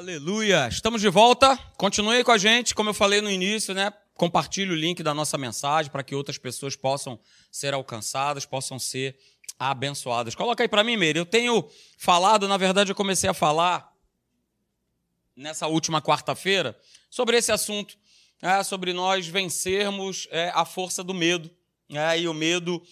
Aleluia! Estamos de volta. Continue com a gente, como eu falei no início, né? Compartilhe o link da nossa mensagem para que outras pessoas possam ser alcançadas, possam ser abençoadas. Coloca aí para mim, Meire. Eu tenho falado, na verdade, eu comecei a falar nessa última quarta-feira sobre esse assunto, é, sobre nós vencermos é, a força do medo. É, e o medo,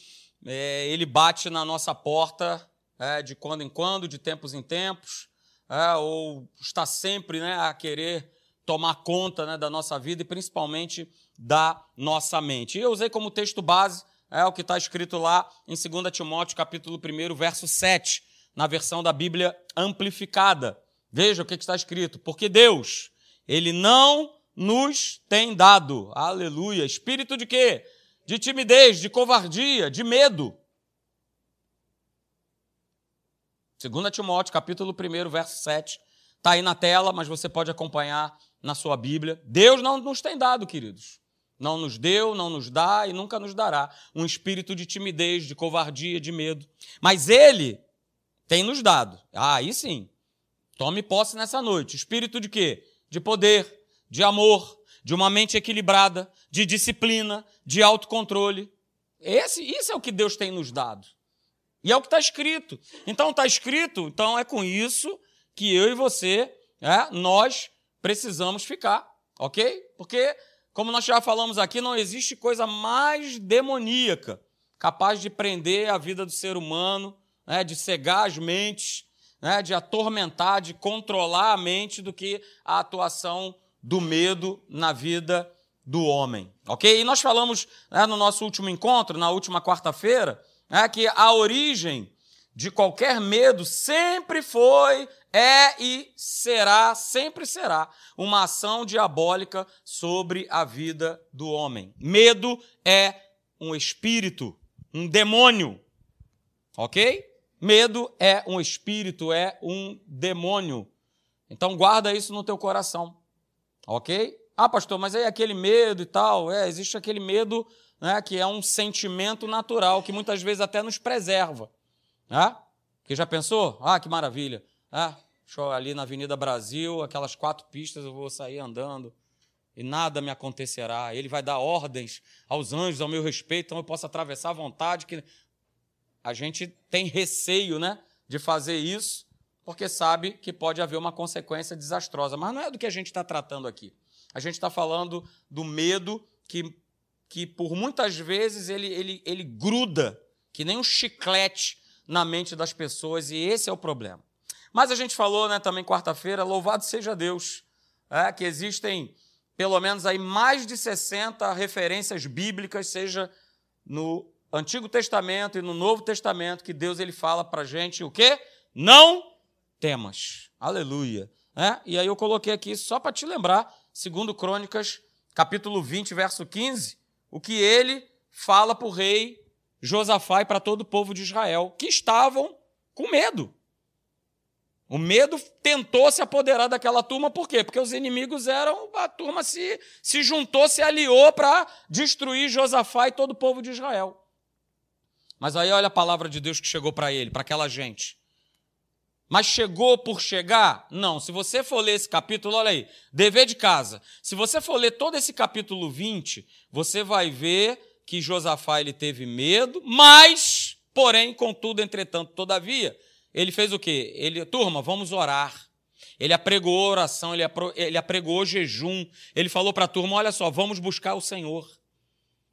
é, ele bate na nossa porta é, de quando em quando, de tempos em tempos é, ou está sempre né, a querer tomar conta né, da nossa vida e principalmente da nossa mente. E eu usei como texto base é, o que está escrito lá em 2 Timóteo, capítulo 1, verso 7, na versão da Bíblia amplificada. Veja o que está escrito. Porque Deus, Ele não nos tem dado, aleluia, espírito de quê? De timidez, de covardia, de medo 2 Timóteo, capítulo 1, verso 7. Está aí na tela, mas você pode acompanhar na sua Bíblia. Deus não nos tem dado, queridos. Não nos deu, não nos dá e nunca nos dará um espírito de timidez, de covardia, de medo. Mas Ele tem nos dado. Ah, aí sim. Tome posse nessa noite. Espírito de quê? De poder, de amor, de uma mente equilibrada, de disciplina, de autocontrole. Esse, isso é o que Deus tem nos dado. E é o que está escrito. Então está escrito, então é com isso que eu e você, é, nós precisamos ficar, ok? Porque, como nós já falamos aqui, não existe coisa mais demoníaca capaz de prender a vida do ser humano, né, de cegar as mentes, né, de atormentar, de controlar a mente do que a atuação do medo na vida do homem, ok? E nós falamos né, no nosso último encontro, na última quarta-feira, é que a origem de qualquer medo sempre foi, é e será, sempre será, uma ação diabólica sobre a vida do homem. Medo é um espírito, um demônio. Ok? Medo é um espírito, é um demônio. Então guarda isso no teu coração. Ok? Ah, pastor, mas aí aquele medo e tal, é, existe aquele medo né, que é um sentimento natural, que muitas vezes até nos preserva. Né? Porque já pensou? Ah, que maravilha. Ah, ali na Avenida Brasil, aquelas quatro pistas, eu vou sair andando e nada me acontecerá. Ele vai dar ordens aos anjos ao meu respeito, então eu posso atravessar à vontade. Que a gente tem receio, né, de fazer isso, porque sabe que pode haver uma consequência desastrosa. Mas não é do que a gente está tratando aqui. A gente está falando do medo que que por muitas vezes ele, ele, ele gruda, que nem um chiclete na mente das pessoas, e esse é o problema. Mas a gente falou né, também quarta-feira, louvado seja Deus, é, que existem pelo menos aí mais de 60 referências bíblicas, seja no Antigo Testamento e no Novo Testamento, que Deus ele fala para a gente o quê? Não temas. Aleluia. É? E aí eu coloquei aqui só para te lembrar, segundo Crônicas, capítulo 20, verso 15, o que ele fala para o rei Josafá e para todo o povo de Israel, que estavam com medo. O medo tentou se apoderar daquela turma, por quê? Porque os inimigos eram, a turma se, se juntou, se aliou para destruir Josafá e todo o povo de Israel. Mas aí olha a palavra de Deus que chegou para ele, para aquela gente. Mas chegou por chegar? Não. Se você for ler esse capítulo, olha aí, dever de casa. Se você for ler todo esse capítulo 20, você vai ver que Josafá ele teve medo, mas, porém, contudo, entretanto, todavia, ele fez o quê? Ele, turma, vamos orar. Ele apregou oração, ele, ele apregou jejum. Ele falou para a turma: olha só, vamos buscar o Senhor.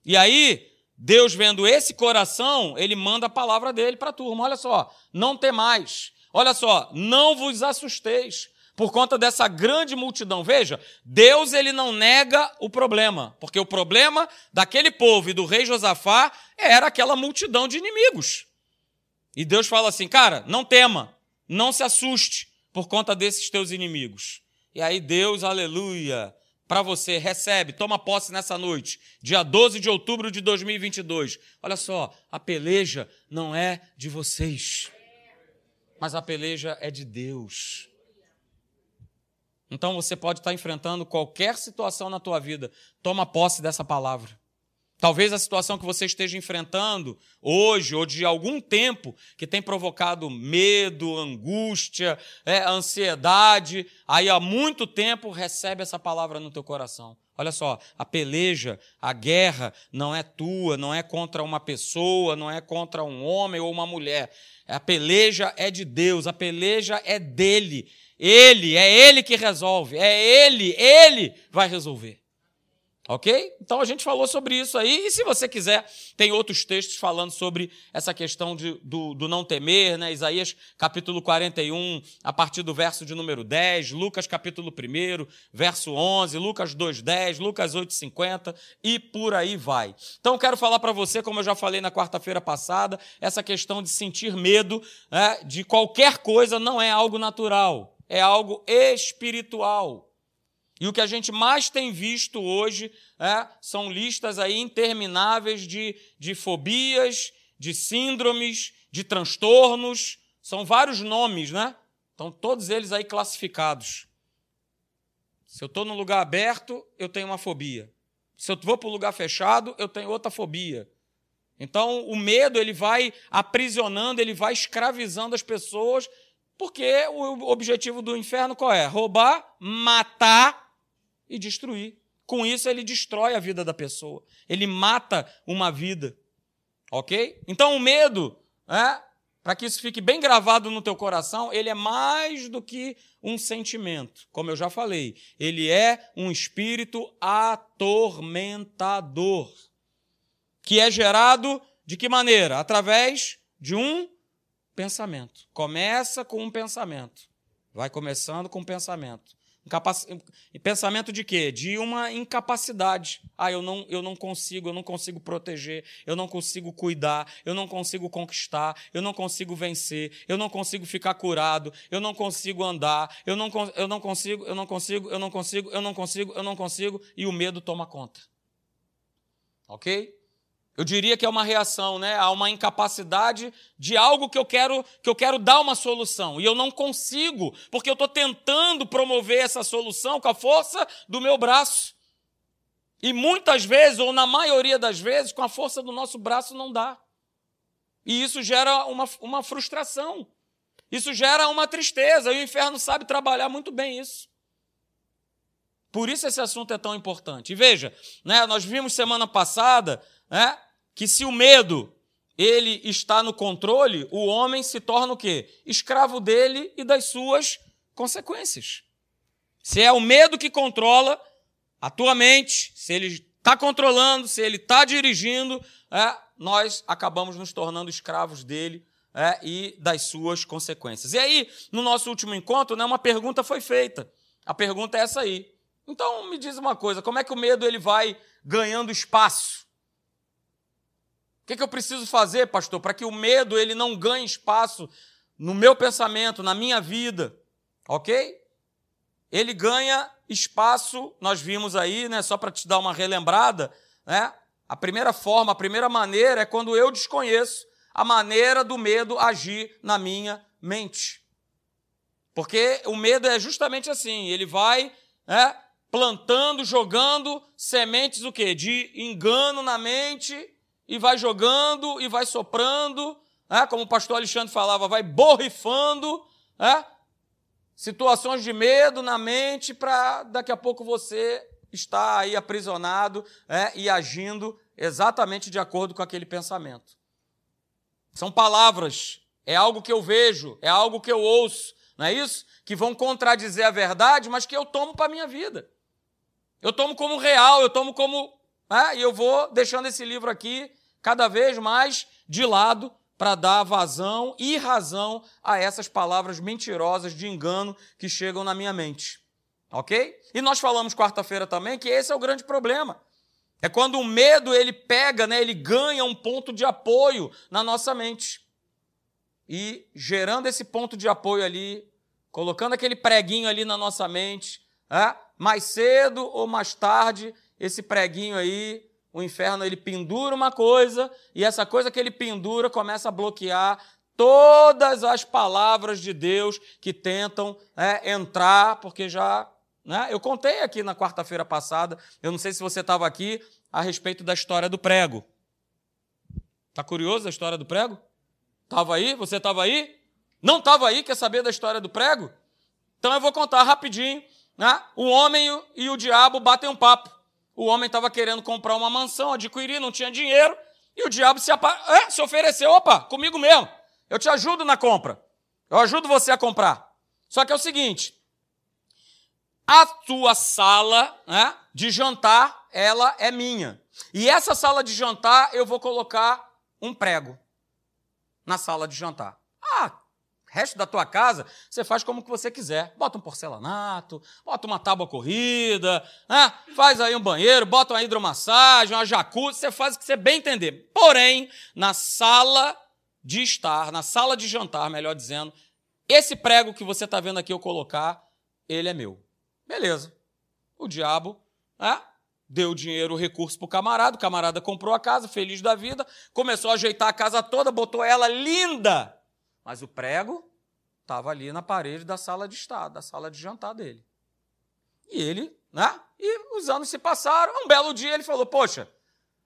E aí, Deus vendo esse coração, ele manda a palavra dele para a turma: olha só, não tem mais Olha só, não vos assusteis por conta dessa grande multidão. Veja, Deus ele não nega o problema, porque o problema daquele povo e do rei Josafá era aquela multidão de inimigos. E Deus fala assim: "Cara, não tema, não se assuste por conta desses teus inimigos". E aí Deus, aleluia, para você, recebe, toma posse nessa noite, dia 12 de outubro de 2022. Olha só, a peleja não é de vocês mas a peleja é de Deus. Então você pode estar enfrentando qualquer situação na tua vida. Toma posse dessa palavra. Talvez a situação que você esteja enfrentando hoje ou de algum tempo que tem provocado medo, angústia, é, ansiedade, aí há muito tempo recebe essa palavra no teu coração. Olha só, a peleja, a guerra não é tua, não é contra uma pessoa, não é contra um homem ou uma mulher. A peleja é de Deus, a peleja é dele. Ele, é ele que resolve, é ele, ele vai resolver. Ok? Então a gente falou sobre isso aí, e se você quiser, tem outros textos falando sobre essa questão de, do, do, não temer, né? Isaías capítulo 41, a partir do verso de número 10, Lucas capítulo 1, verso 11, Lucas 2,10, Lucas 8,50 e por aí vai. Então quero falar para você, como eu já falei na quarta-feira passada, essa questão de sentir medo né, de qualquer coisa não é algo natural, é algo espiritual. E o que a gente mais tem visto hoje é, são listas aí intermináveis de, de fobias, de síndromes, de transtornos. São vários nomes, né? Estão todos eles aí classificados. Se eu estou num lugar aberto, eu tenho uma fobia. Se eu vou para um lugar fechado, eu tenho outra fobia. Então, o medo ele vai aprisionando, ele vai escravizando as pessoas, porque o objetivo do inferno qual é? Roubar, matar e destruir. Com isso, ele destrói a vida da pessoa. Ele mata uma vida. Ok? Então, o medo, é, para que isso fique bem gravado no teu coração, ele é mais do que um sentimento. Como eu já falei, ele é um espírito atormentador. Que é gerado de que maneira? Através de um pensamento. Começa com um pensamento. Vai começando com um pensamento. Pensamento de quê? De uma incapacidade. Ah, eu não, eu não consigo, eu não consigo proteger, eu não consigo cuidar, eu não consigo conquistar, eu não consigo vencer, eu não consigo ficar curado, eu não consigo andar, eu não, eu não consigo, eu não consigo, eu não consigo, eu não consigo, eu não consigo, e o medo toma conta. Ok? Eu diria que é uma reação, né, a uma incapacidade de algo que eu quero que eu quero dar uma solução e eu não consigo, porque eu estou tentando promover essa solução com a força do meu braço. E muitas vezes, ou na maioria das vezes, com a força do nosso braço não dá. E isso gera uma, uma frustração. Isso gera uma tristeza. E o inferno sabe trabalhar muito bem isso. Por isso esse assunto é tão importante. E veja, né, nós vimos semana passada né, que se o medo ele está no controle, o homem se torna o quê? Escravo dele e das suas consequências. Se é o medo que controla a tua mente, se ele está controlando, se ele está dirigindo, é, nós acabamos nos tornando escravos dele é, e das suas consequências. E aí, no nosso último encontro, né, uma pergunta foi feita. A pergunta é essa aí. Então, me diz uma coisa: como é que o medo ele vai ganhando espaço? O que, que eu preciso fazer, pastor, para que o medo ele não ganhe espaço no meu pensamento, na minha vida? Ok? Ele ganha espaço, nós vimos aí, né, só para te dar uma relembrada, né? A primeira forma, a primeira maneira é quando eu desconheço a maneira do medo agir na minha mente. Porque o medo é justamente assim, ele vai né, plantando, jogando sementes o quê? De engano na mente e vai jogando e vai soprando, né? como o pastor Alexandre falava, vai borrifando né? situações de medo na mente para daqui a pouco você estar aí aprisionado né? e agindo exatamente de acordo com aquele pensamento. São palavras, é algo que eu vejo, é algo que eu ouço, não é isso? Que vão contradizer a verdade, mas que eu tomo para a minha vida. Eu tomo como real, eu tomo como né? E eu vou deixando esse livro aqui cada vez mais de lado para dar vazão e razão a essas palavras mentirosas de engano que chegam na minha mente. Ok? E nós falamos quarta-feira também que esse é o grande problema. É quando o medo ele pega, né, ele ganha um ponto de apoio na nossa mente. E gerando esse ponto de apoio ali, colocando aquele preguinho ali na nossa mente, é? mais cedo ou mais tarde, esse preguinho aí, o inferno ele pendura uma coisa e essa coisa que ele pendura começa a bloquear todas as palavras de Deus que tentam é, entrar, porque já né? Eu contei aqui na quarta-feira passada, eu não sei se você estava aqui, a respeito da história do prego. Está curioso da história do prego? Estava aí? Você estava aí? Não estava aí? Quer saber da história do prego? Então eu vou contar rapidinho. Né? O homem e o diabo batem um papo. O homem estava querendo comprar uma mansão, adquirir, não tinha dinheiro, e o diabo se, é, se ofereceu: opa, comigo mesmo, eu te ajudo na compra, eu ajudo você a comprar. Só que é o seguinte: a tua sala né, de jantar, ela é minha. E essa sala de jantar eu vou colocar um prego na sala de jantar. Ah, resto da tua casa, você faz como que você quiser. Bota um porcelanato, bota uma tábua corrida, né? faz aí um banheiro, bota uma hidromassagem, uma jacuzzi, você faz o que você bem entender. Porém, na sala de estar, na sala de jantar, melhor dizendo, esse prego que você está vendo aqui eu colocar, ele é meu. Beleza. O diabo né? deu dinheiro, o recurso para o camarada, o camarada comprou a casa, feliz da vida, começou a ajeitar a casa toda, botou ela linda mas o prego estava ali na parede da sala de estar, da sala de jantar dele. E ele, né? E os anos se passaram. Um belo dia ele falou: Poxa,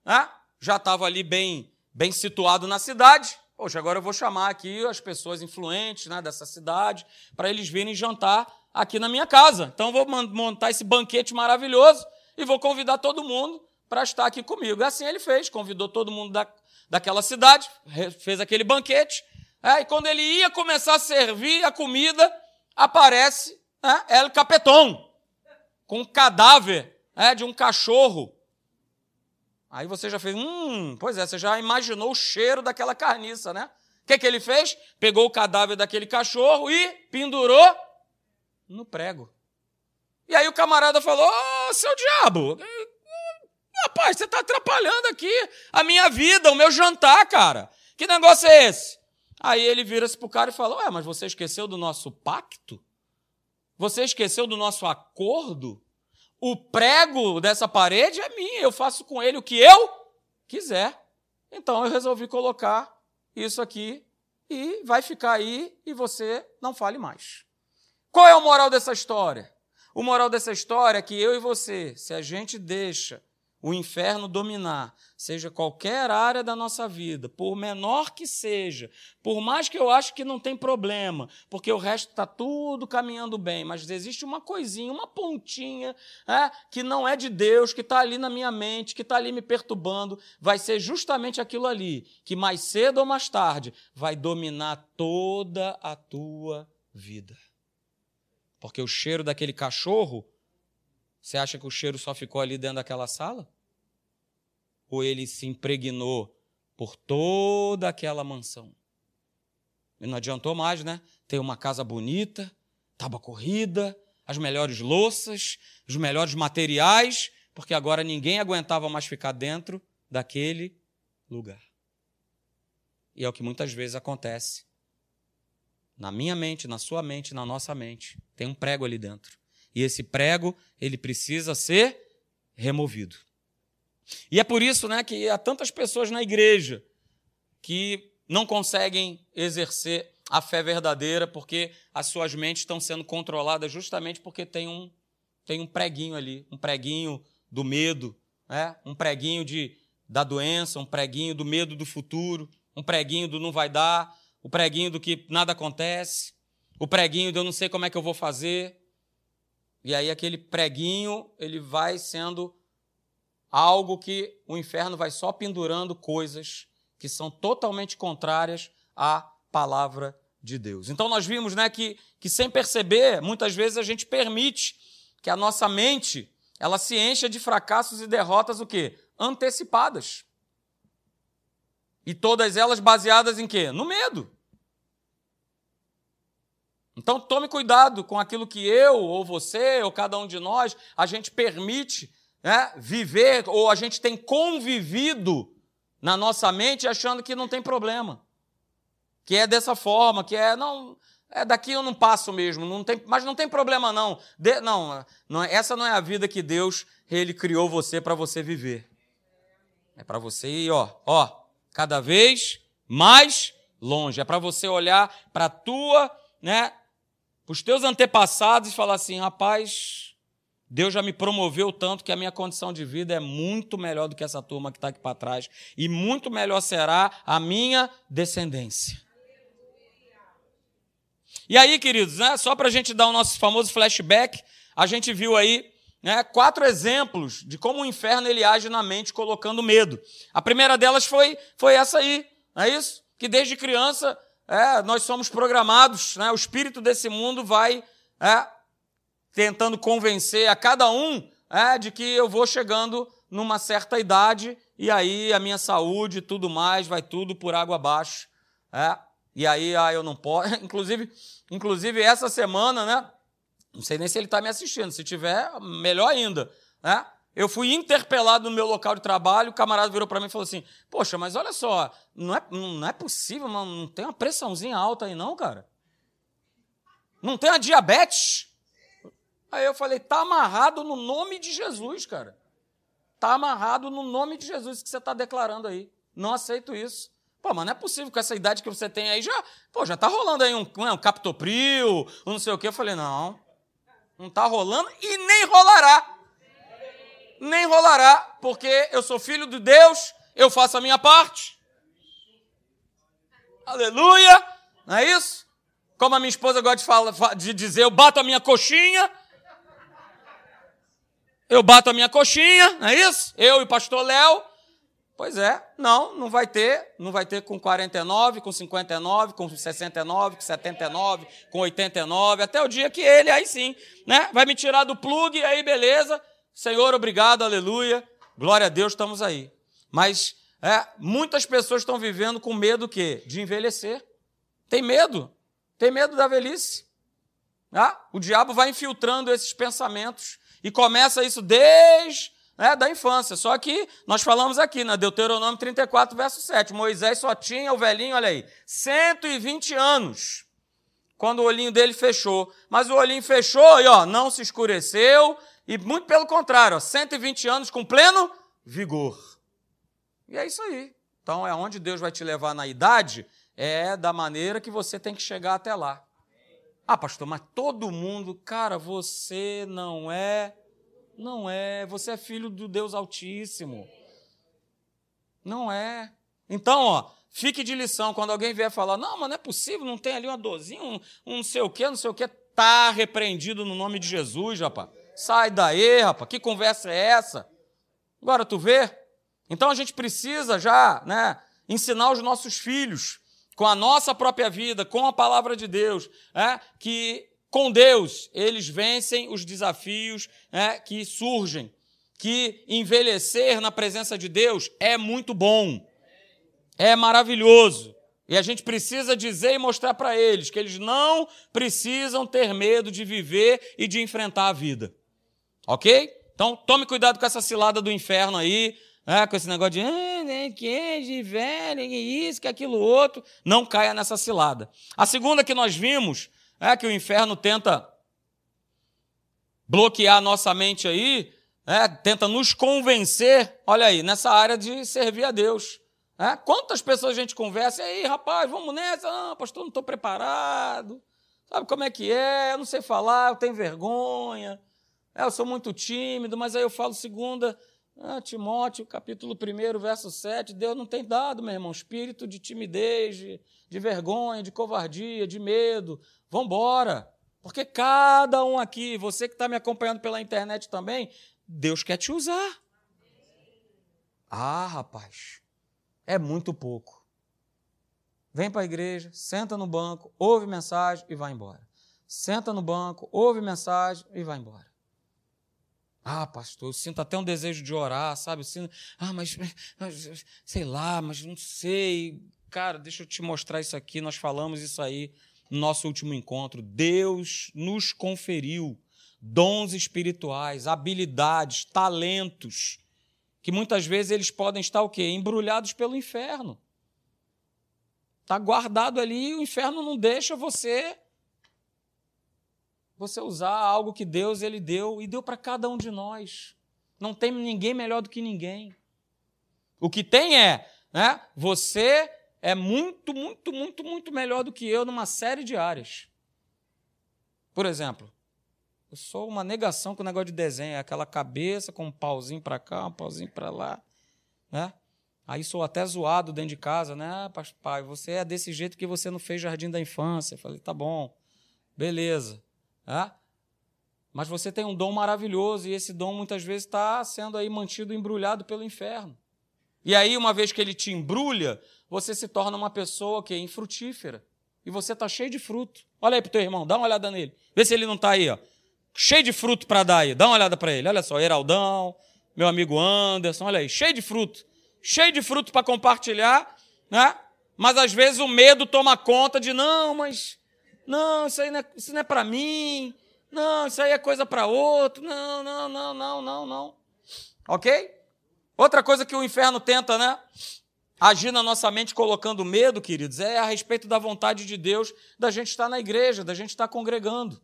né? já estava ali bem, bem situado na cidade. Poxa, agora eu vou chamar aqui as pessoas influentes né, dessa cidade para eles virem jantar aqui na minha casa. Então vou montar esse banquete maravilhoso e vou convidar todo mundo para estar aqui comigo. E assim ele fez, convidou todo mundo da, daquela cidade, fez aquele banquete. É, e quando ele ia começar a servir a comida, aparece é, El Capeton, com um cadáver é, de um cachorro. Aí você já fez, hum, pois é, você já imaginou o cheiro daquela carniça, né? O que, que ele fez? Pegou o cadáver daquele cachorro e pendurou no prego. E aí o camarada falou: Ô, seu diabo, rapaz, você está atrapalhando aqui a minha vida, o meu jantar, cara. Que negócio é esse? Aí ele vira-se para o cara e fala: Ué, mas você esqueceu do nosso pacto? Você esqueceu do nosso acordo? O prego dessa parede é minha, eu faço com ele o que eu quiser. Então eu resolvi colocar isso aqui e vai ficar aí e você não fale mais. Qual é o moral dessa história? O moral dessa história é que eu e você, se a gente deixa o inferno dominar, seja qualquer área da nossa vida, por menor que seja, por mais que eu acho que não tem problema, porque o resto está tudo caminhando bem, mas existe uma coisinha, uma pontinha é, que não é de Deus, que está ali na minha mente, que está ali me perturbando, vai ser justamente aquilo ali, que mais cedo ou mais tarde vai dominar toda a tua vida. Porque o cheiro daquele cachorro você acha que o cheiro só ficou ali dentro daquela sala? Ou ele se impregnou por toda aquela mansão? E não adiantou mais, né? Ter uma casa bonita, tábua corrida, as melhores louças, os melhores materiais, porque agora ninguém aguentava mais ficar dentro daquele lugar. E é o que muitas vezes acontece. Na minha mente, na sua mente, na nossa mente, tem um prego ali dentro. E esse prego, ele precisa ser removido. E é por isso né, que há tantas pessoas na igreja que não conseguem exercer a fé verdadeira porque as suas mentes estão sendo controladas justamente porque tem um, tem um preguinho ali, um preguinho do medo, né? um preguinho de, da doença, um preguinho do medo do futuro, um preguinho do não vai dar, o preguinho do que nada acontece, o preguinho do eu não sei como é que eu vou fazer. E aí aquele preguinho, ele vai sendo algo que o inferno vai só pendurando coisas que são totalmente contrárias à palavra de Deus. Então nós vimos, né, que, que sem perceber, muitas vezes a gente permite que a nossa mente, ela se encha de fracassos e derrotas o quê? Antecipadas. E todas elas baseadas em quê? No medo. Então tome cuidado com aquilo que eu, ou você, ou cada um de nós, a gente permite né, viver, ou a gente tem convivido na nossa mente achando que não tem problema. Que é dessa forma, que é, não, é daqui eu não passo mesmo, não tem, mas não tem problema não. De, não, não. Essa não é a vida que Deus ele criou você para você viver. É para você ir, ó, ó, cada vez mais longe. É para você olhar para a tua, né, os teus antepassados e falar assim: rapaz, Deus já me promoveu tanto que a minha condição de vida é muito melhor do que essa turma que está aqui para trás. E muito melhor será a minha descendência. E aí, queridos, né, só para a gente dar o nosso famoso flashback, a gente viu aí né, quatro exemplos de como o inferno ele age na mente colocando medo. A primeira delas foi, foi essa aí, não é isso? Que desde criança é, nós somos programados, né, o espírito desse mundo vai é, tentando convencer a cada um é, de que eu vou chegando numa certa idade e aí a minha saúde e tudo mais vai tudo por água abaixo. É, e aí ah, eu não posso. Inclusive, inclusive, essa semana, né? Não sei nem se ele está me assistindo. Se tiver, melhor ainda. Né? Eu fui interpelado no meu local de trabalho, o camarada virou para mim e falou assim: Poxa, mas olha só, não é, não é possível, não tem uma pressãozinha alta aí, não, cara? Não tem a diabetes? Aí eu falei: Tá amarrado no nome de Jesus, cara. Tá amarrado no nome de Jesus que você está declarando aí. Não aceito isso. Pô, mas não é possível com essa idade que você tem aí, já, pô, já tá rolando aí um, um captopril, um não sei o quê. Eu falei, não, não está rolando e nem rolará. Nem rolará, porque eu sou filho de Deus, eu faço a minha parte. Aleluia! Não é isso? Como a minha esposa gosta de, falar, de dizer, eu bato a minha coxinha. Eu bato a minha coxinha, não é isso? Eu e o pastor Léo, Pois é, não, não vai ter, não vai ter com 49, com 59, com 69, com 79, com 89, até o dia que ele, aí sim, né, vai me tirar do plug, aí beleza, Senhor, obrigado, aleluia, glória a Deus, estamos aí. Mas é, muitas pessoas estão vivendo com medo quê? De envelhecer. Tem medo, tem medo da velhice. Ah, o diabo vai infiltrando esses pensamentos e começa isso desde é, da infância. Só que nós falamos aqui, na Deuteronômio 34, verso 7. Moisés só tinha o velhinho, olha aí, 120 anos, quando o olhinho dele fechou. Mas o olhinho fechou e ó, não se escureceu, e muito pelo contrário, ó, 120 anos com pleno vigor. E é isso aí. Então é onde Deus vai te levar na idade, é da maneira que você tem que chegar até lá. Ah, pastor, mas todo mundo, cara, você não é não é. Você é filho do Deus Altíssimo. Não é. Então, ó, fique de lição quando alguém vier falar: não, mas não é possível, não tem ali uma dorzinha, um, um não sei o quê, não sei o quê. Tá repreendido no nome de Jesus, rapaz. Sai daí, rapaz. Que conversa é essa? Agora tu vê? Então a gente precisa já, né, ensinar os nossos filhos com a nossa própria vida, com a palavra de Deus, é, que com Deus, eles vencem os desafios né, que surgem. Que envelhecer na presença de Deus é muito bom, é maravilhoso. E a gente precisa dizer e mostrar para eles que eles não precisam ter medo de viver e de enfrentar a vida. Ok? Então, tome cuidado com essa cilada do inferno aí, né, com esse negócio de ah, né, que de velho, que isso, que aquilo outro. Não caia nessa cilada. A segunda que nós vimos é que o inferno tenta bloquear a nossa mente aí, é, tenta nos convencer, olha aí, nessa área de servir a Deus. É, quantas pessoas a gente conversa, e aí, rapaz, vamos nessa, ah, pastor, não estou preparado, sabe como é que é, eu não sei falar, eu tenho vergonha, é, eu sou muito tímido, mas aí eu falo segunda, ah, Timóteo, capítulo 1, verso 7, Deus não tem dado, meu irmão, espírito de timidez, de, de vergonha, de covardia, de medo, Vamos embora. Porque cada um aqui, você que está me acompanhando pela internet também, Deus quer te usar. Ah, rapaz, é muito pouco. Vem para a igreja, senta no banco, ouve mensagem e vai embora. Senta no banco, ouve mensagem e vai embora. Ah, pastor, eu sinto até um desejo de orar, sabe? Sinto, ah, mas, mas sei lá, mas não sei. Cara, deixa eu te mostrar isso aqui, nós falamos isso aí no nosso último encontro, Deus nos conferiu dons espirituais, habilidades, talentos, que muitas vezes eles podem estar o quê? Embrulhados pelo inferno. Está guardado ali, o inferno não deixa você você usar algo que Deus ele deu e deu para cada um de nós. Não tem ninguém melhor do que ninguém. O que tem é, né, você é muito, muito, muito, muito melhor do que eu numa série de áreas. Por exemplo, Eu sou uma negação com o negócio de desenho, é aquela cabeça com um pauzinho para cá, um pauzinho para lá, né? Aí sou até zoado dentro de casa, né? Ah, pai, você é desse jeito que você não fez jardim da infância. Eu falei, tá bom, beleza. É? Mas você tem um dom maravilhoso e esse dom muitas vezes está sendo aí mantido embrulhado pelo inferno. E aí, uma vez que ele te embrulha, você se torna uma pessoa que é infrutífera. E você está cheio de fruto. Olha aí para o teu irmão, dá uma olhada nele. Vê se ele não está aí, ó. Cheio de fruto para dar aí. Dá uma olhada para ele. Olha só, Heraldão, meu amigo Anderson, olha aí, cheio de fruto. Cheio de fruto para compartilhar, né? Mas às vezes o medo toma conta de, não, mas não, isso aí não é, é para mim. Não, isso aí é coisa para outro. Não, não, não, não, não, não. Ok? Outra coisa que o inferno tenta, né? Agir na nossa mente colocando medo, queridos, é a respeito da vontade de Deus da gente estar na igreja, da gente estar congregando.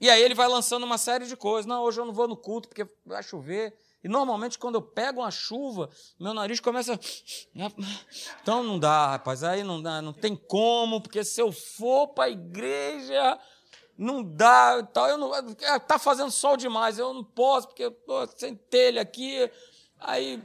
E aí ele vai lançando uma série de coisas. Não, hoje eu não vou no culto porque vai chover. E normalmente quando eu pego uma chuva, meu nariz começa. Então não dá, rapaz. Aí não dá, não tem como, porque se eu for para a igreja, não dá. Tal, eu não, tá fazendo sol demais, eu não posso, porque eu tô sem telha aqui. Aí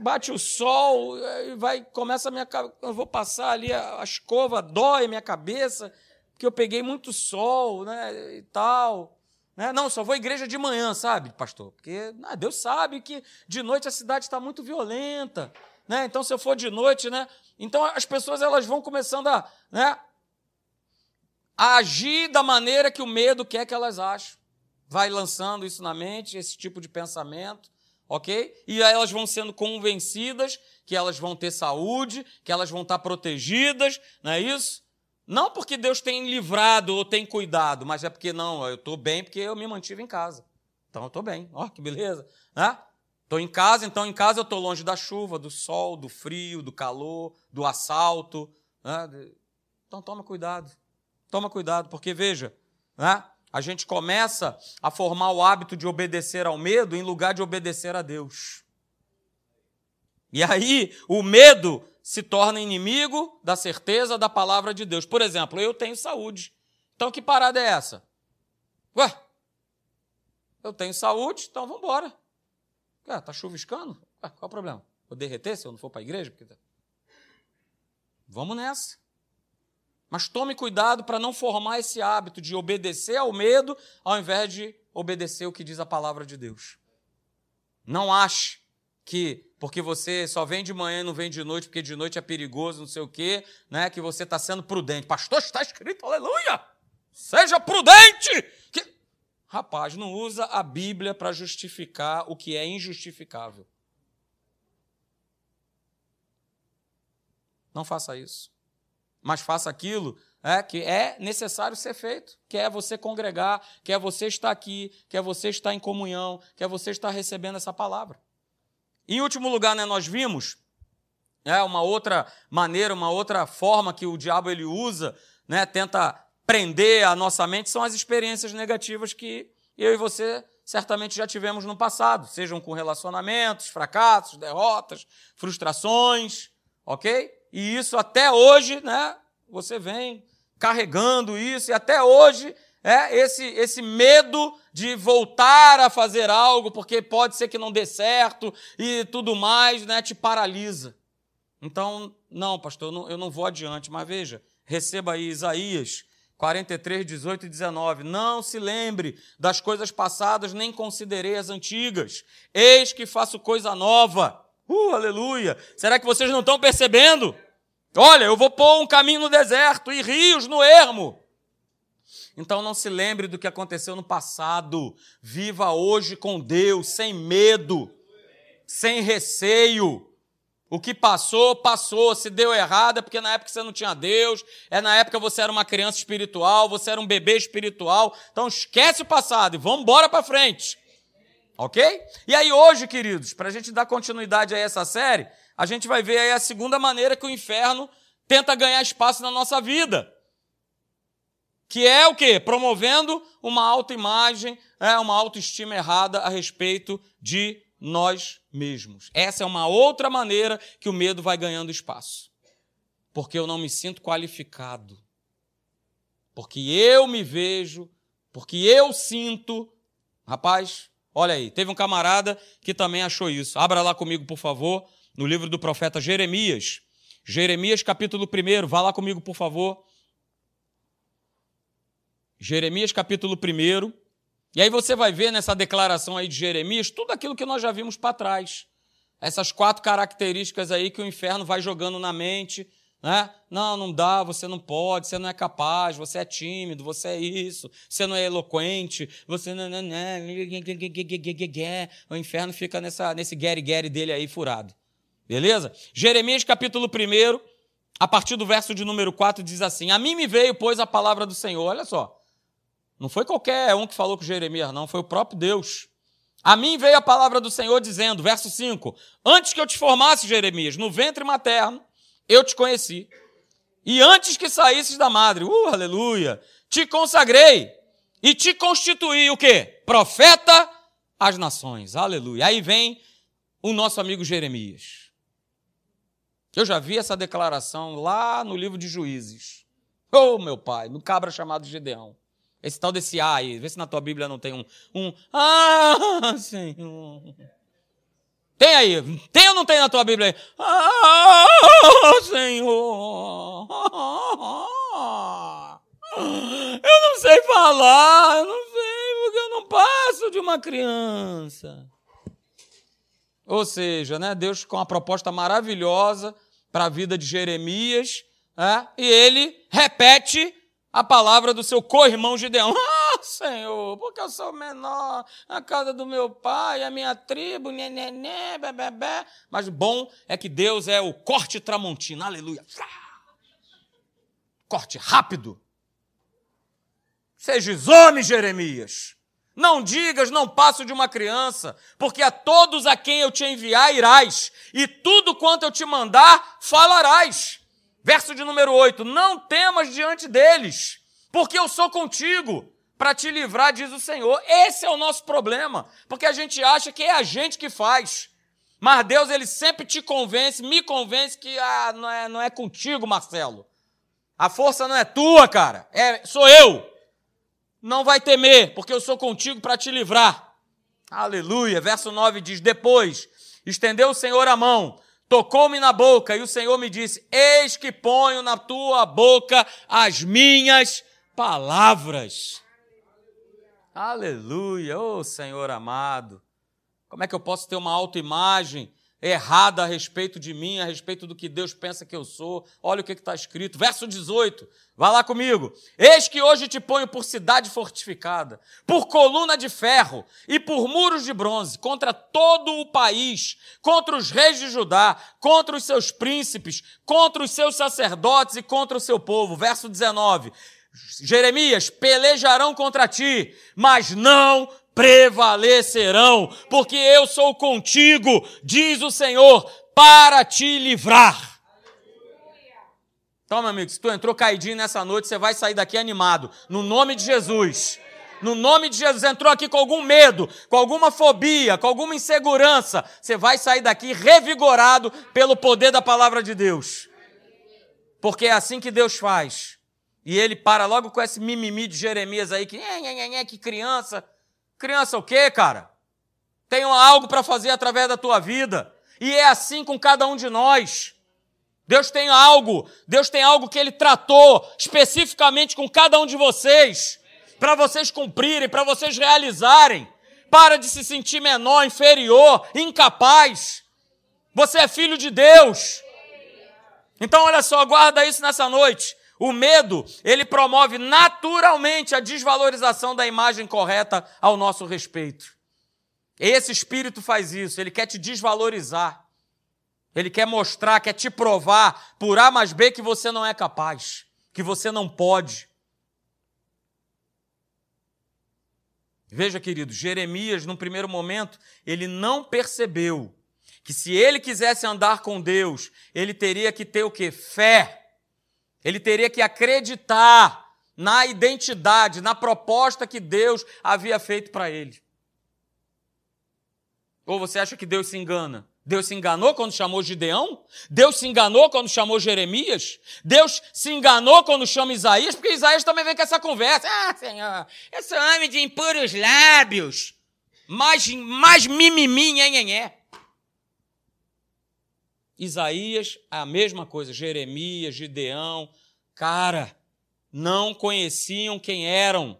bate o sol, aí vai, começa a minha eu vou passar ali a, a escova, dói minha cabeça, porque eu peguei muito sol, né, e tal. Né? Não, só vou à igreja de manhã, sabe, pastor? Porque ah, Deus sabe que de noite a cidade está muito violenta. Né? Então, se eu for de noite, né? Então as pessoas elas vão começando a, né, a agir da maneira que o medo quer que elas achem. Vai lançando isso na mente, esse tipo de pensamento, ok? E aí elas vão sendo convencidas que elas vão ter saúde, que elas vão estar protegidas, não é isso? Não porque Deus tem livrado ou tem cuidado, mas é porque não, eu estou bem porque eu me mantive em casa. Então eu estou bem. Ó, oh, que beleza. Né? Estou em casa, então em casa eu estou longe da chuva, do sol, do frio, do calor, do assalto. Né? Então toma cuidado. Toma cuidado, porque veja, né? a gente começa a formar o hábito de obedecer ao medo em lugar de obedecer a Deus. E aí o medo se torna inimigo da certeza da palavra de Deus. Por exemplo, eu tenho saúde. Então, que parada é essa? Ué, eu tenho saúde, então vamos embora. Ué, tá chuviscando? Ué, qual é o problema? Vou derreter se eu não for para a igreja? Porque... Tá- vamos nessa. Mas tome cuidado para não formar esse hábito de obedecer ao medo ao invés de obedecer o que diz a palavra de Deus. Não ache que porque você só vem de manhã e não vem de noite, porque de noite é perigoso, não sei o quê, né? Que você está sendo prudente. Pastor, está escrito, aleluia! Seja prudente! Que... Rapaz, não usa a Bíblia para justificar o que é injustificável. Não faça isso. Mas faça aquilo é, que é necessário ser feito, que é você congregar, que é você estar aqui, que é você estar em comunhão, que é você estar recebendo essa palavra. Em último lugar, né, nós vimos é, uma outra maneira, uma outra forma que o diabo ele usa, né, tenta prender a nossa mente, são as experiências negativas que eu e você certamente já tivemos no passado, sejam com relacionamentos, fracassos, derrotas, frustrações, ok? E isso até hoje, né? Você vem carregando isso e até hoje é esse, esse medo de voltar a fazer algo, porque pode ser que não dê certo e tudo mais, né, te paralisa. Então, não, pastor, eu não, eu não vou adiante, mas veja, receba aí Isaías 43, 18 e 19. Não se lembre das coisas passadas, nem considerei as antigas. Eis que faço coisa nova. Uh, aleluia! Será que vocês não estão percebendo? Olha, eu vou pôr um caminho no deserto e rios no ermo. Então não se lembre do que aconteceu no passado. Viva hoje com Deus, sem medo, sem receio. O que passou, passou. Se deu errado é porque na época você não tinha Deus, é na época você era uma criança espiritual, você era um bebê espiritual. Então esquece o passado e vamos embora para frente. Ok? E aí hoje, queridos, para a gente dar continuidade a essa série, a gente vai ver aí a segunda maneira que o inferno tenta ganhar espaço na nossa vida que é o quê? Promovendo uma autoimagem, é, uma autoestima errada a respeito de nós mesmos. Essa é uma outra maneira que o medo vai ganhando espaço. Porque eu não me sinto qualificado. Porque eu me vejo Porque eu sinto, rapaz, olha aí, teve um camarada que também achou isso. Abra lá comigo, por favor, no livro do profeta Jeremias. Jeremias, capítulo 1, vá lá comigo, por favor. Jeremias, capítulo 1. E aí você vai ver nessa declaração aí de Jeremias tudo aquilo que nós já vimos para trás. Essas quatro características aí que o inferno vai jogando na mente, né? Não, não dá, você não pode, você não é capaz, você é tímido, você é isso, você não é eloquente, você não. não, não o inferno fica nessa, nesse guere-guere dele aí furado. Beleza? Jeremias capítulo 1, a partir do verso de número 4, diz assim: A mim me veio, pois, a palavra do Senhor. Olha só. Não foi qualquer um que falou com Jeremias, não, foi o próprio Deus. A mim veio a palavra do Senhor dizendo, verso 5: Antes que eu te formasse, Jeremias, no ventre materno, eu te conheci. E antes que saísses da madre, uh, aleluia, te consagrei e te constituí o quê? Profeta às nações. Aleluia. Aí vem o nosso amigo Jeremias. Eu já vi essa declaração lá no livro de Juízes. Oh, meu pai, no cabra chamado Gedeão. Esse tal desse A aí, vê se na tua Bíblia não tem um, um Ah, Senhor. Tem aí, tem ou não tem na tua Bíblia aí? Ah, Senhor. Eu não sei falar, eu não sei, porque eu não passo de uma criança. Ou seja, né, Deus com uma proposta maravilhosa para a vida de Jeremias, é, e ele repete a palavra do seu co-irmão Gideão. Ah, Senhor, porque eu sou menor, a casa do meu pai, a minha tribo, nenenê, bebê. Mas o bom é que Deus é o corte tramontina, aleluia. Corte rápido. Sejas homem, Jeremias. Não digas, não passo de uma criança, porque a todos a quem eu te enviar irás, e tudo quanto eu te mandar falarás. Verso de número 8: Não temas diante deles, porque eu sou contigo para te livrar, diz o Senhor. Esse é o nosso problema, porque a gente acha que é a gente que faz. Mas Deus, ele sempre te convence, me convence que ah, não, é, não é contigo, Marcelo. A força não é tua, cara, é, sou eu. Não vai temer, porque eu sou contigo para te livrar. Aleluia. Verso 9 diz: Depois estendeu o Senhor a mão tocou-me na boca e o Senhor me disse: Eis que ponho na tua boca as minhas palavras. Aleluia, ô oh, Senhor amado. Como é que eu posso ter uma autoimagem errada a respeito de mim, a respeito do que Deus pensa que eu sou. Olha o que está escrito, verso 18. Vá lá comigo. Eis que hoje te ponho por cidade fortificada, por coluna de ferro e por muros de bronze, contra todo o país, contra os reis de Judá, contra os seus príncipes, contra os seus sacerdotes e contra o seu povo. Verso 19. Jeremias, pelejarão contra ti, mas não prevalecerão, porque eu sou contigo, diz o Senhor, para te livrar. Então, meu amigo, se tu entrou caidinho nessa noite, você vai sair daqui animado, no nome de Jesus. No nome de Jesus, entrou aqui com algum medo, com alguma fobia, com alguma insegurança, você vai sair daqui revigorado pelo poder da palavra de Deus. Porque é assim que Deus faz. E ele para logo com esse mimimi de Jeremias aí, que, que criança. Criança o quê, cara? Tem algo para fazer através da tua vida. E é assim com cada um de nós. Deus tem algo, Deus tem algo que Ele tratou especificamente com cada um de vocês, para vocês cumprirem, para vocês realizarem. Para de se sentir menor, inferior, incapaz. Você é filho de Deus. Então, olha só, guarda isso nessa noite. O medo, ele promove naturalmente a desvalorização da imagem correta ao nosso respeito. Esse espírito faz isso, ele quer te desvalorizar. Ele quer mostrar, quer te provar por A mais B que você não é capaz, que você não pode. Veja, querido, Jeremias, num primeiro momento, ele não percebeu que se ele quisesse andar com Deus, ele teria que ter o que? Fé. Ele teria que acreditar na identidade, na proposta que Deus havia feito para ele. Ou você acha que Deus se engana? Deus se enganou quando chamou Gideão? Deus se enganou quando chamou Jeremias? Deus se enganou quando chama Isaías? Porque Isaías também vem com essa conversa. Ah, Senhor, eu sou homem de impuros lábios. Mais, mais mimimi, nhenhenhé. Isaías, a mesma coisa. Jeremias, Gideão. Cara, não conheciam quem eram.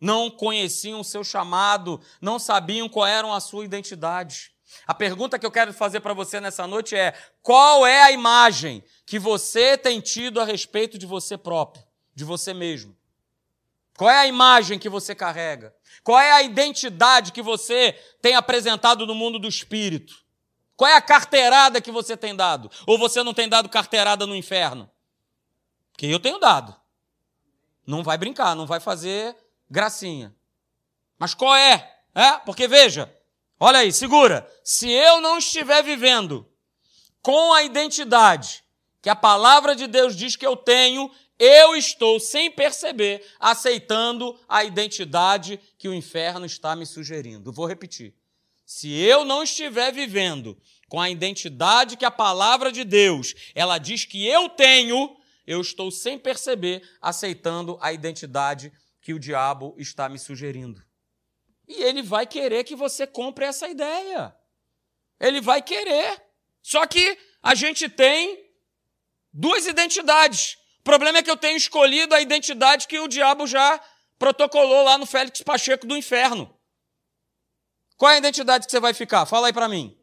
Não conheciam o seu chamado. Não sabiam qual era a sua identidade. A pergunta que eu quero fazer para você nessa noite é: qual é a imagem que você tem tido a respeito de você próprio, de você mesmo? Qual é a imagem que você carrega? Qual é a identidade que você tem apresentado no mundo do espírito? Qual é a carteirada que você tem dado? Ou você não tem dado carteirada no inferno? Porque eu tenho dado. Não vai brincar, não vai fazer gracinha. Mas qual é? É? Porque veja, Olha aí, segura. Se eu não estiver vivendo com a identidade que a palavra de Deus diz que eu tenho, eu estou, sem perceber, aceitando a identidade que o inferno está me sugerindo. Vou repetir. Se eu não estiver vivendo com a identidade que a palavra de Deus, ela diz que eu tenho, eu estou sem perceber aceitando a identidade que o diabo está me sugerindo. E ele vai querer que você compre essa ideia. Ele vai querer. Só que a gente tem duas identidades. O problema é que eu tenho escolhido a identidade que o diabo já protocolou lá no Félix Pacheco do inferno. Qual é a identidade que você vai ficar? Fala aí para mim.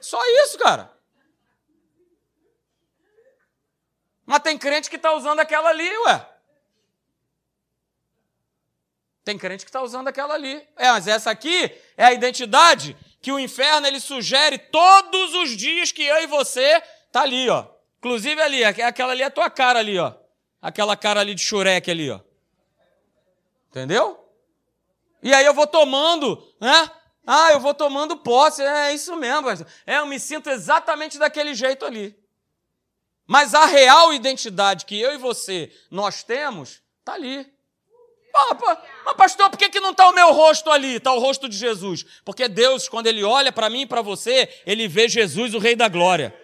Só isso, cara. Mas tem crente que está usando aquela ali, ué. Tem crente que está usando aquela ali. É, mas essa aqui é a identidade que o inferno ele sugere todos os dias que eu e você tá ali, ó. Inclusive ali, aquela ali é a tua cara ali, ó. Aquela cara ali de xureque ali, ó. Entendeu? E aí eu vou tomando, né? Ah, eu vou tomando posse. É isso mesmo. É, eu me sinto exatamente daquele jeito ali. Mas a real identidade que eu e você nós temos, tá ali. Mas, pastor, por que, que não está o meu rosto ali? Está o rosto de Jesus. Porque Deus, quando Ele olha para mim e para você, Ele vê Jesus, o Rei da Glória.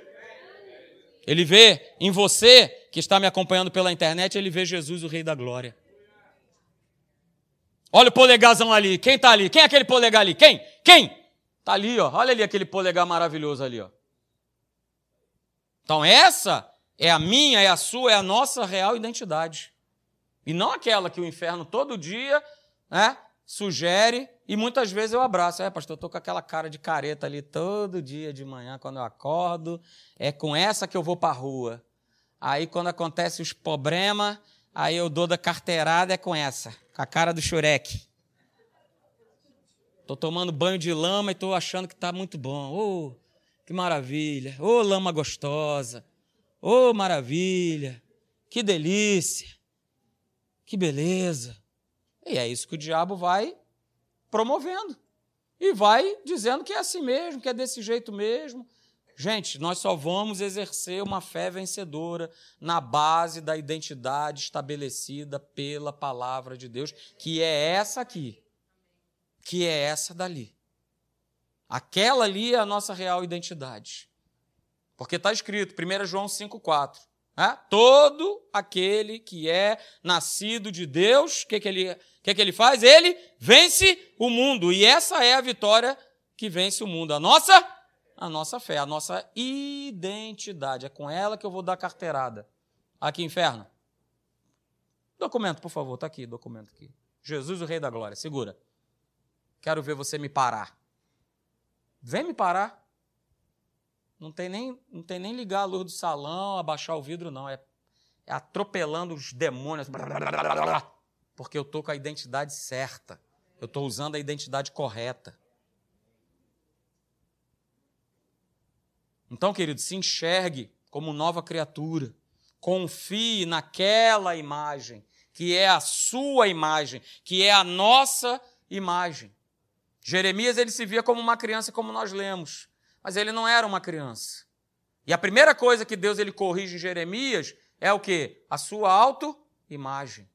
Ele vê em você, que está me acompanhando pela internet, Ele vê Jesus, o Rei da Glória. Olha o polegarzão ali. Quem está ali? Quem é aquele polegar ali? Quem? Quem? Está ali, ó. Olha ali aquele polegar maravilhoso ali, ó. Então essa é a minha, é a sua, é a nossa real identidade. E não aquela que o inferno todo dia né, sugere e muitas vezes eu abraço. É, pastor, eu estou com aquela cara de careta ali todo dia de manhã, quando eu acordo. É com essa que eu vou para rua. Aí, quando acontece os problemas, aí eu dou da carteirada, é com essa, com a cara do xureque. Estou tomando banho de lama e estou achando que está muito bom. Oh, que maravilha. Oh, lama gostosa. Oh, maravilha. Que delícia. Que beleza! E é isso que o diabo vai promovendo. E vai dizendo que é assim mesmo, que é desse jeito mesmo. Gente, nós só vamos exercer uma fé vencedora na base da identidade estabelecida pela palavra de Deus, que é essa aqui, que é essa dali. Aquela ali é a nossa real identidade. Porque está escrito, 1 João 5,4. Né? Todo aquele que é nascido de Deus, o que, que, ele, que, que ele faz? Ele vence o mundo. E essa é a vitória que vence o mundo. A nossa, a nossa fé, a nossa identidade. É com ela que eu vou dar carteirada. Aqui, inferno. Documento, por favor, está aqui, documento aqui. Jesus, o Rei da Glória, segura. Quero ver você me parar. Vem me parar. Não tem nem, não tem nem ligar a luz do salão, abaixar o vidro, não. É, é atropelando os demônios. Porque eu estou com a identidade certa. Eu estou usando a identidade correta. Então, querido, se enxergue como nova criatura. Confie naquela imagem, que é a sua imagem, que é a nossa imagem. Jeremias ele se via como uma criança, como nós lemos. Mas ele não era uma criança. E a primeira coisa que Deus ele corrige em Jeremias é o que? A sua autoimagem.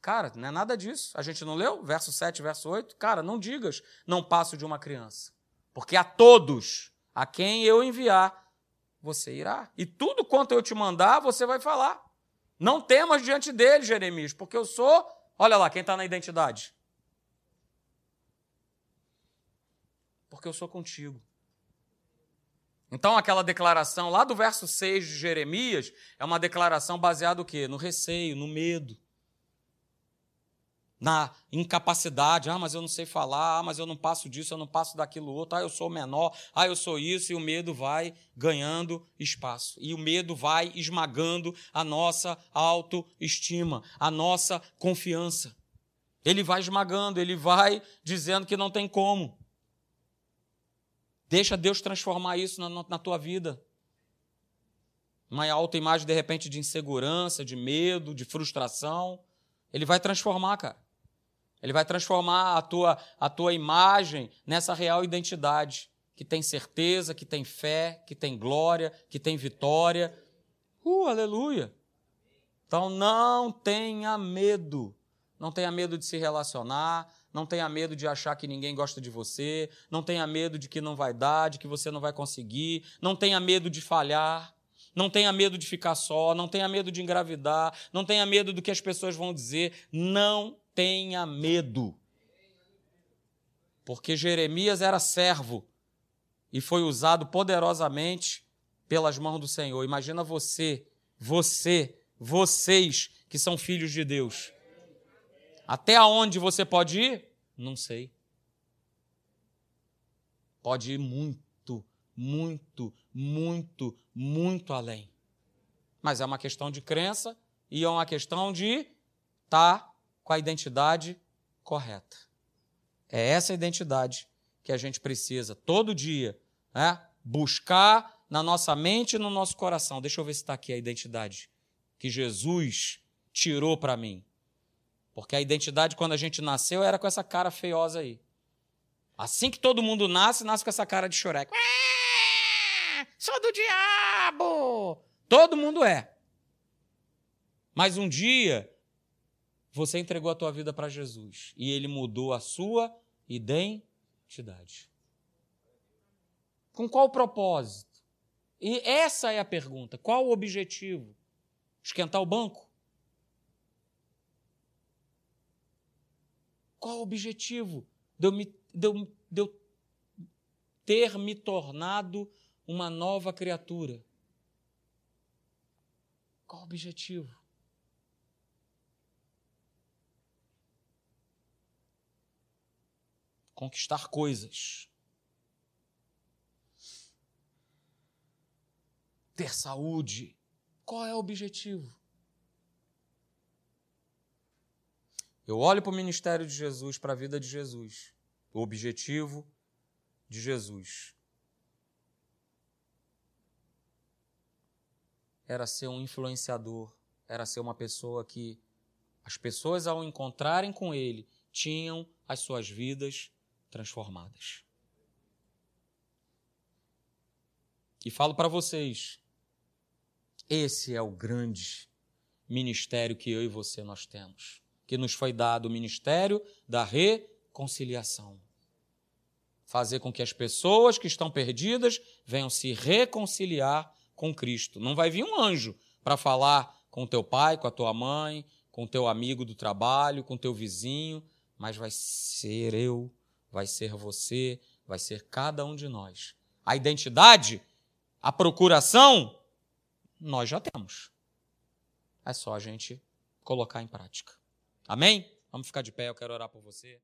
Cara, não é nada disso. A gente não leu? Verso 7, verso 8. Cara, não digas, não passo de uma criança. Porque a todos a quem eu enviar, você irá. E tudo quanto eu te mandar, você vai falar. Não temas diante dele, Jeremias, porque eu sou. Olha lá, quem está na identidade. Porque eu sou contigo. Então, aquela declaração lá do verso 6 de Jeremias é uma declaração baseada no quê? No receio, no medo na incapacidade, ah, mas eu não sei falar, ah, mas eu não passo disso, eu não passo daquilo outro, ah, eu sou menor, ah, eu sou isso, e o medo vai ganhando espaço. E o medo vai esmagando a nossa autoestima, a nossa confiança. Ele vai esmagando, ele vai dizendo que não tem como. Deixa Deus transformar isso na, na tua vida. Uma alta imagem, de repente, de insegurança, de medo, de frustração. Ele vai transformar, cara. Ele vai transformar a tua, a tua imagem nessa real identidade, que tem certeza, que tem fé, que tem glória, que tem vitória. Uh, aleluia! Então não tenha medo. Não tenha medo de se relacionar, não tenha medo de achar que ninguém gosta de você, não tenha medo de que não vai dar, de que você não vai conseguir, não tenha medo de falhar. Não tenha medo de ficar só, não tenha medo de engravidar, não tenha medo do que as pessoas vão dizer. Não tenha medo. Porque Jeremias era servo e foi usado poderosamente pelas mãos do Senhor. Imagina você, você, vocês que são filhos de Deus. Até aonde você pode ir? Não sei. Pode ir muito, muito, muito, muito além. Mas é uma questão de crença e é uma questão de estar tá com a identidade correta. É essa identidade que a gente precisa todo dia né? buscar na nossa mente e no nosso coração. Deixa eu ver se está aqui a identidade que Jesus tirou para mim. Porque a identidade, quando a gente nasceu, era com essa cara feiosa aí. Assim que todo mundo nasce, nasce com essa cara de choreco. Sou do diabo! Todo mundo é. Mas um dia, você entregou a tua vida para Jesus e ele mudou a sua identidade. Com qual propósito? E essa é a pergunta. Qual o objetivo? Esquentar o banco? Qual o objetivo de eu, me, de, eu, de eu ter me tornado uma nova criatura? Qual o objetivo? Conquistar coisas, ter saúde. Qual é o objetivo? Eu olho para o ministério de Jesus, para a vida de Jesus. O objetivo de Jesus era ser um influenciador, era ser uma pessoa que as pessoas, ao encontrarem com ele, tinham as suas vidas transformadas. E falo para vocês, esse é o grande ministério que eu e você nós temos, que nos foi dado o ministério da reconciliação. Fazer com que as pessoas que estão perdidas venham se reconciliar com Cristo. Não vai vir um anjo para falar com teu pai, com a tua mãe, com teu amigo do trabalho, com teu vizinho, mas vai ser eu vai ser você, vai ser cada um de nós. A identidade, a procuração, nós já temos. É só a gente colocar em prática. Amém? Vamos ficar de pé, eu quero orar por você.